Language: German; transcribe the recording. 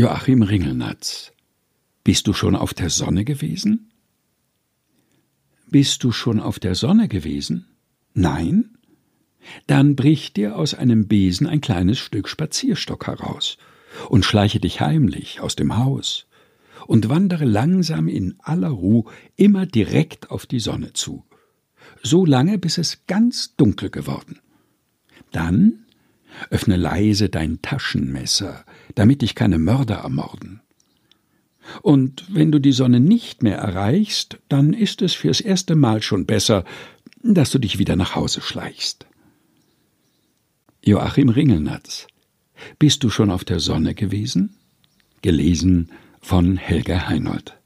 Joachim Ringelnatz. Bist du schon auf der Sonne gewesen? Bist du schon auf der Sonne gewesen? Nein? Dann brich dir aus einem Besen ein kleines Stück Spazierstock heraus und schleiche dich heimlich aus dem Haus und wandere langsam in aller Ruhe immer direkt auf die Sonne zu, so lange, bis es ganz dunkel geworden. Dann öffne leise dein Taschenmesser, damit dich keine Mörder ermorden. Und wenn du die Sonne nicht mehr erreichst, dann ist es fürs erste Mal schon besser, dass du dich wieder nach Hause schleichst. Joachim Ringelnatz Bist du schon auf der Sonne gewesen? Gelesen von Helga Heinold